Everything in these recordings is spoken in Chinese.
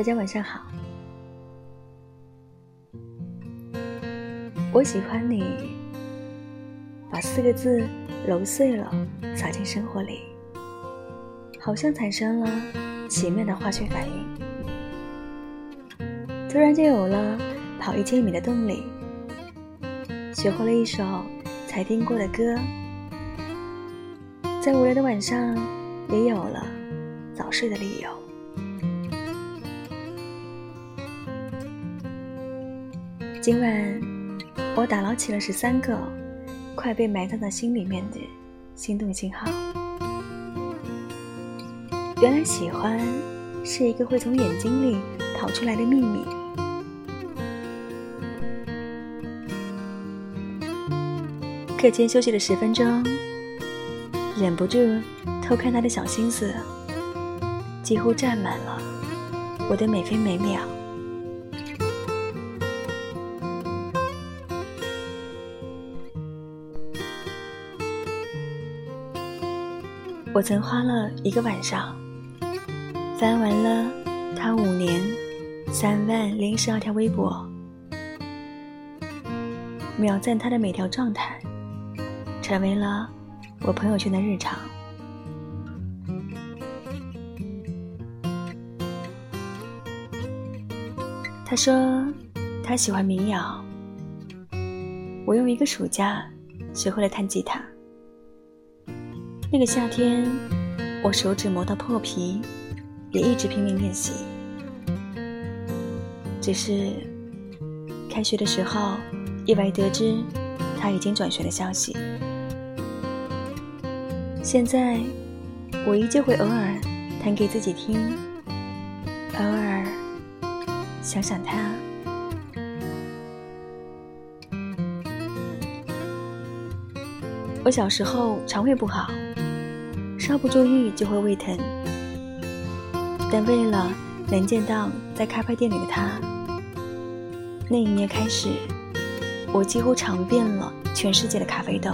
大家晚上好。我喜欢你，把四个字揉碎了撒进生活里，好像产生了奇妙的化学反应，突然就有了跑一千米的动力，学会了一首才听过的歌，在无聊的晚上也有了早睡的理由。今晚，我打捞起了十三个快被埋葬在心里面的心动信号。原来喜欢是一个会从眼睛里跑出来的秘密。课间休息了十分钟，忍不住偷看他的小心思，几乎占满了我的每分每秒。我曾花了一个晚上，翻完了他五年三万零十二条微博，秒赞他的每条状态，成为了我朋友圈的日常。他说他喜欢民谣，我用一个暑假学会了弹吉他。那个夏天，我手指磨到破皮，也一直拼命练习。只是开学的时候，意外得知他已经转学的消息。现在，我依旧会偶尔弹给自己听，偶尔想想他。我小时候肠胃不好。稍不注意就会胃疼，但为了能见到在咖啡店里的他，那一年开始，我几乎尝遍了全世界的咖啡豆。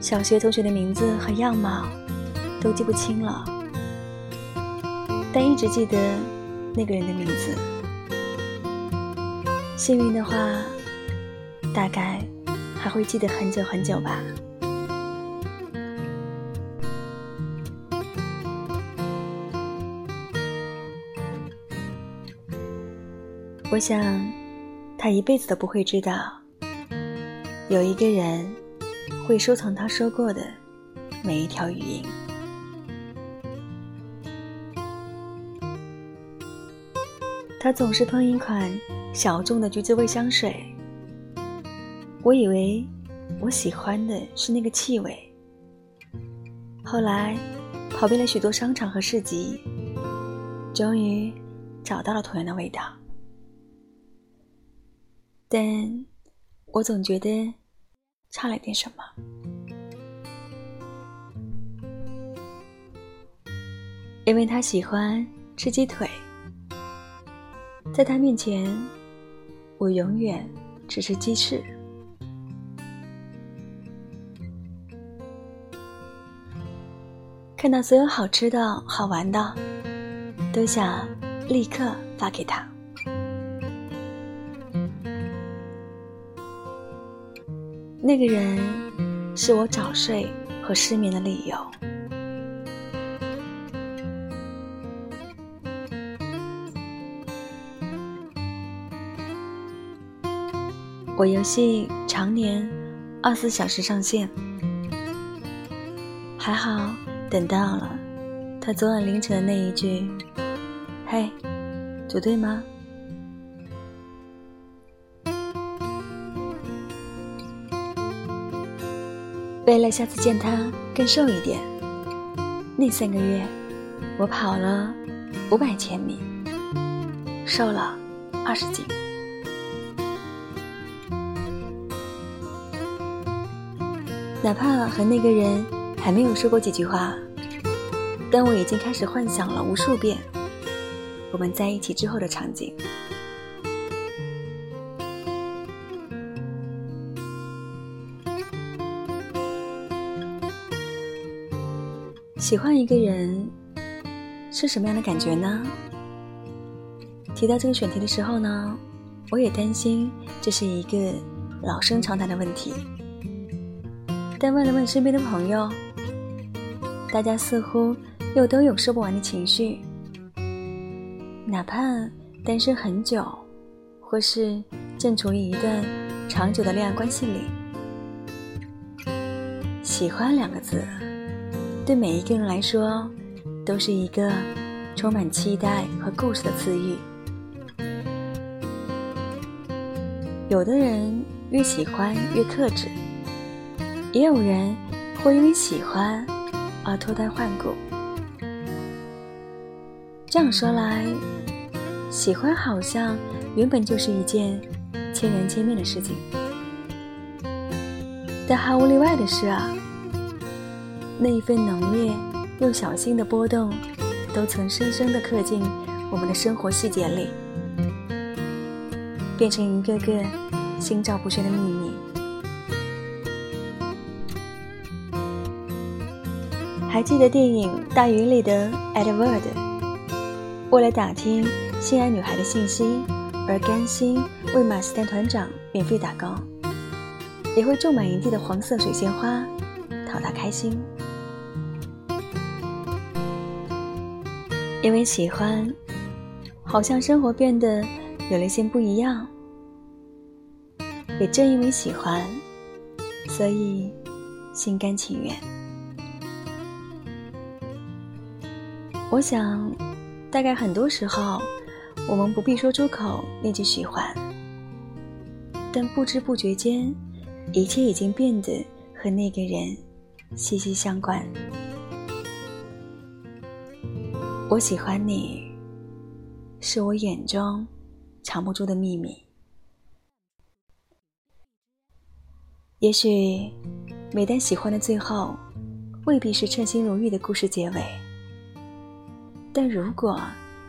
小学同学的名字和样貌都记不清了，但一直记得那个人的名字。幸运的话。大概还会记得很久很久吧。我想，他一辈子都不会知道，有一个人会收藏他说过的每一条语音。他总是喷一款小众的橘子味香水。我以为我喜欢的是那个气味，后来跑遍了许多商场和市集，终于找到了同样的味道，但我总觉得差了点什么，因为他喜欢吃鸡腿，在他面前，我永远只是鸡翅。看到所有好吃的好玩的，都想立刻发给他。那个人是我早睡和失眠的理由。我游戏常年二十四小时上线，等到了，他昨晚凌晨的那一句：“嘿，组队吗？”为了下次见他更瘦一点，那三个月我跑了五百千米，瘦了二十斤。哪怕和那个人。还没有说过几句话，但我已经开始幻想了无数遍我们在一起之后的场景。喜欢一个人是什么样的感觉呢？提到这个选题的时候呢，我也担心这是一个老生常谈的问题。但问了问身边的朋友，大家似乎又都有说不完的情绪。哪怕单身很久，或是正处于一段长久的恋爱关系里，喜欢两个字，对每一个人来说，都是一个充满期待和故事的词语。有的人越喜欢越克制。也有人会因为喜欢而脱胎换骨。这样说来，喜欢好像原本就是一件千人千面的事情。但毫无例外的是啊，那一份浓烈又小心的波动，都曾深深的刻进我们的生活细节里，变成一个个心照不宣的秘密。还记得电影《大鱼》里的 Edward，为了打听心爱女孩的信息而甘心为马斯丹团长免费打工，也会种满一地的黄色水仙花讨她开心。因为喜欢，好像生活变得有了些不一样；也正因为喜欢，所以心甘情愿。我想，大概很多时候，我们不必说出口那句喜欢，但不知不觉间，一切已经变得和那个人息息相关。我喜欢你，是我眼中藏不住的秘密。也许，每当喜欢的最后，未必是称心如意的故事结尾。但如果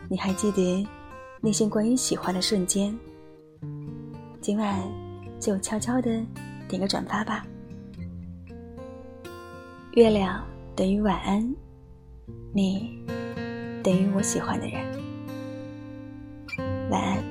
你还记得那些关于喜欢的瞬间，今晚就悄悄的点个转发吧。月亮等于晚安，你等于我喜欢的人。晚安。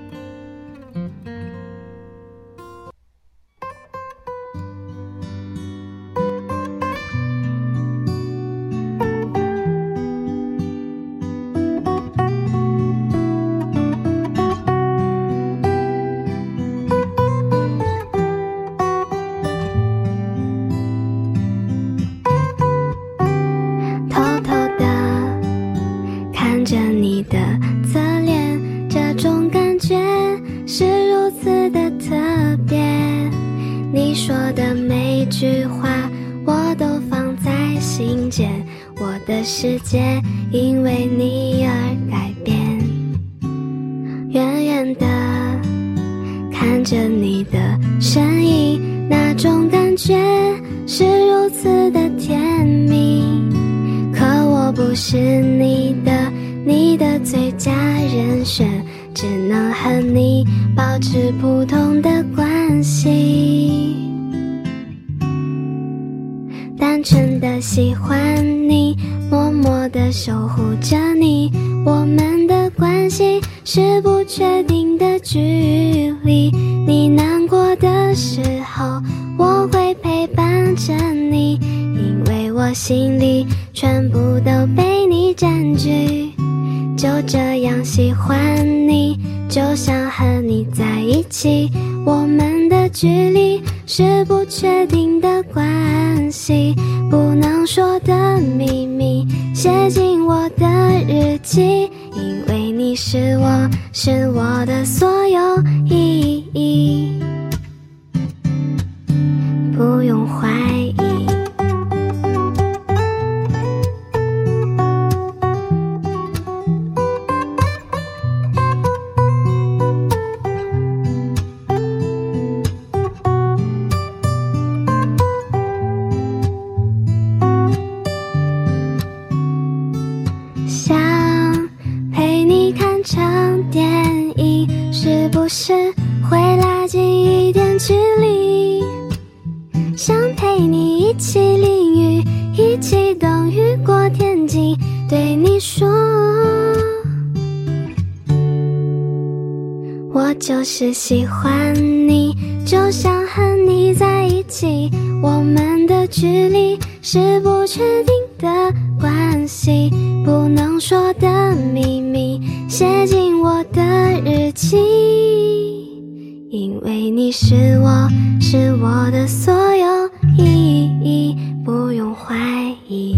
你的侧脸，这种感觉是如此的特别。你说的每句话我都放在心间，我的世界因为你而改变。远远的看着你的身影，那种感觉是如此的甜蜜。可我不是你的。你的最佳人选，只能和你保持普通的关系，单纯的喜欢你。默默的守护着你，我们的关系是不确定的距离。你难过的时候，我会陪伴着你，因为我心里全部都被你占据。就这样喜欢你，就想和你在一起。我们的距离是不确定的关系，不能说的秘密，写进我的日记。因为你是我，是我的所是喜欢你，就想和你在一起。我们的距离是不确定的关系，不能说的秘密，写进我的日记。因为你是我，是我的所有意义，不用怀疑。